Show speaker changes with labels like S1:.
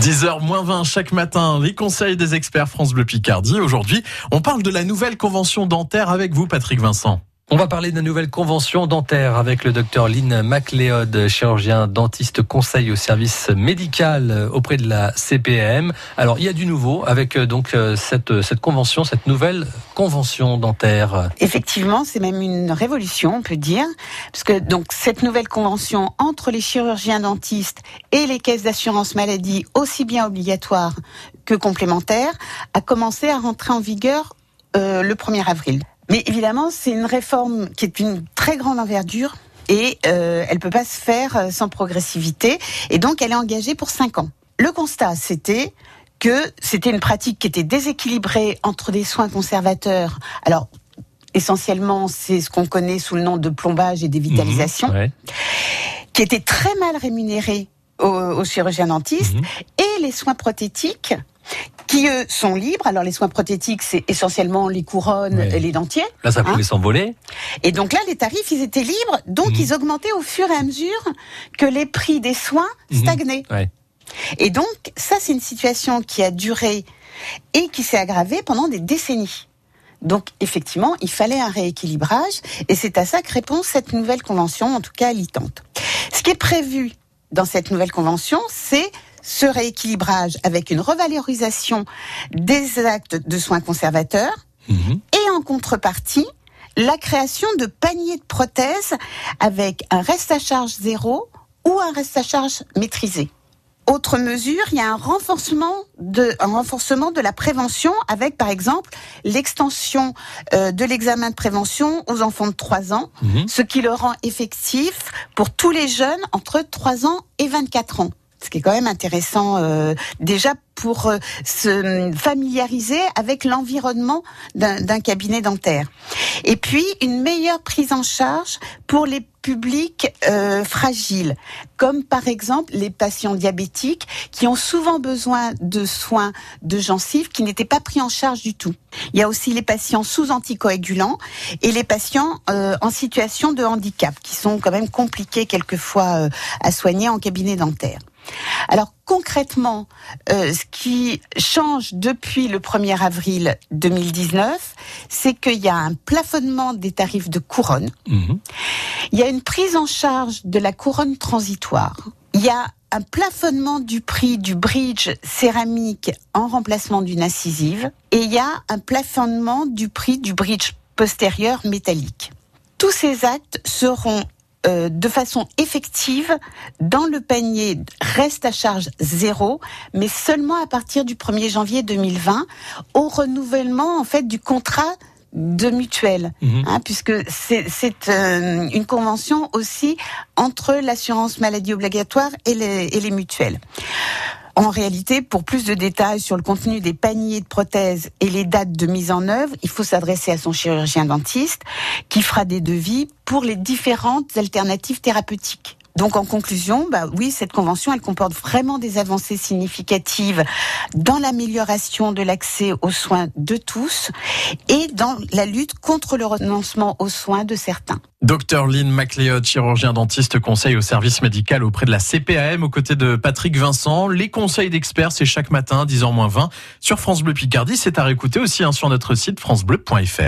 S1: 10h moins 20 chaque matin, les conseils des experts France Bleu Picardie. Aujourd'hui, on parle de la nouvelle convention dentaire avec vous, Patrick Vincent.
S2: On va parler la nouvelle convention dentaire avec le docteur Lynn MacLeod, chirurgien dentiste conseil au service médical auprès de la CPM. Alors, il y a du nouveau avec euh, donc euh, cette, cette convention, cette nouvelle convention dentaire.
S3: Effectivement, c'est même une révolution, on peut dire, parce que donc cette nouvelle convention entre les chirurgiens dentistes et les caisses d'assurance maladie, aussi bien obligatoires que complémentaires, a commencé à rentrer en vigueur euh, le 1er avril. Mais évidemment, c'est une réforme qui est une très grande envergure et euh, elle peut pas se faire euh, sans progressivité. Et donc, elle est engagée pour cinq ans. Le constat, c'était que c'était une pratique qui était déséquilibrée entre des soins conservateurs. Alors, essentiellement, c'est ce qu'on connaît sous le nom de plombage et dévitalisation,
S2: Mmh, ouais.
S3: qui était très mal rémunérés aux, aux chirurgiens dentistes,
S2: Mhm.
S3: et les soins prothétiques qui eux sont libres. Alors les soins prothétiques, c'est essentiellement les couronnes et les dentiers.
S2: Là, ça
S3: Hein
S2: pouvait s'envoler.
S3: Et donc là, les tarifs, ils étaient libres, donc
S2: Mhm.
S3: ils augmentaient au fur et à mesure que les prix des soins
S2: Mhm.
S3: stagnaient.
S2: Ouais.
S3: Et donc, ça, c'est une situation qui a duré et qui s'est aggravée pendant des décennies. Donc, effectivement, il fallait un rééquilibrage, et c'est à ça que répond cette nouvelle convention, en tout cas, tente. Ce qui est prévu dans cette nouvelle convention, c'est ce rééquilibrage avec une revalorisation des actes de soins conservateurs,
S2: Mhm.
S3: et en contrepartie, la création de paniers de prothèses avec un reste à charge zéro ou un reste à charge maîtrisé. Autre mesure, il y a un renforcement de, un renforcement de la prévention avec, par exemple, l'extension euh, de l'examen de prévention aux enfants de 3 ans,
S2: Mhm.
S3: ce qui le rend effectif pour tous les jeunes entre 3 ans et 24 ans. Ce qui est quand même intéressant euh, déjà pour euh, se familiariser avec l'environnement d'un cabinet dentaire. Et puis une meilleure prise en charge pour les publics euh, fragiles, comme par exemple les patients diabétiques qui ont souvent besoin de soins de gencives qui n'étaient pas pris en charge du tout. Il y a aussi les patients sous anticoagulants et les patients euh, en situation de handicap qui sont quand même compliqués quelquefois euh, à soigner en cabinet dentaire. Alors concrètement, euh, ce qui change depuis le 1er avril 2019, c'est qu'il y a un plafonnement des tarifs de couronne.
S2: Mhm.
S3: Il y a une prise en charge de la couronne transitoire. Il y a un plafonnement du prix du bridge céramique en remplacement d'une incisive. Et il y a un plafonnement du prix du bridge postérieur métallique. Tous ces actes seront euh, de façon effective dans le panier reste à charge zéro, mais seulement à partir du 1er janvier 2020, au renouvellement en fait du contrat de mutuelle,
S2: Mhm.
S3: hein, puisque c'est c'est, euh, une convention aussi entre l'assurance maladie obligatoire et les, et les mutuelles. En réalité, pour plus de détails sur le contenu des paniers de prothèses et les dates de mise en œuvre, il faut s'adresser à son chirurgien dentiste qui fera des devis pour les différentes alternatives thérapeutiques. Donc en conclusion, bah oui, cette convention, elle comporte vraiment des avancées significatives dans l'amélioration de l'accès aux soins de tous et dans la lutte contre le renoncement aux soins de certains.
S1: Docteur Lynn MacLeod, chirurgien dentiste conseil au service médical auprès de la CPAM, aux côtés de Patrick Vincent. Les conseils d'experts, c'est chaque matin, 10h moins 20, sur France Bleu Picardie. C'est à réécouter aussi hein, sur notre site francebleu.fr.